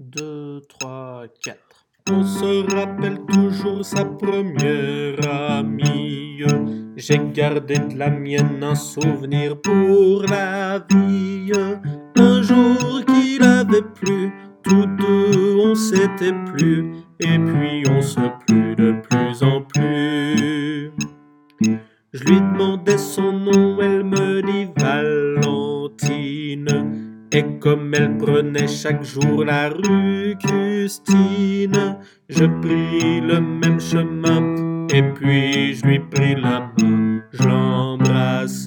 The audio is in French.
2, 3, 4. On se rappelle toujours sa première amie. J'ai gardé de la mienne un souvenir pour la vie. Un jour qu'il avait plu, tous deux on s'était plus, et puis on se plut de plus en plus. Je lui demandais son nom, elle me. Et comme elle prenait chaque jour la rue Custine, je pris le même chemin, et puis je lui pris la main, je l'embrasse.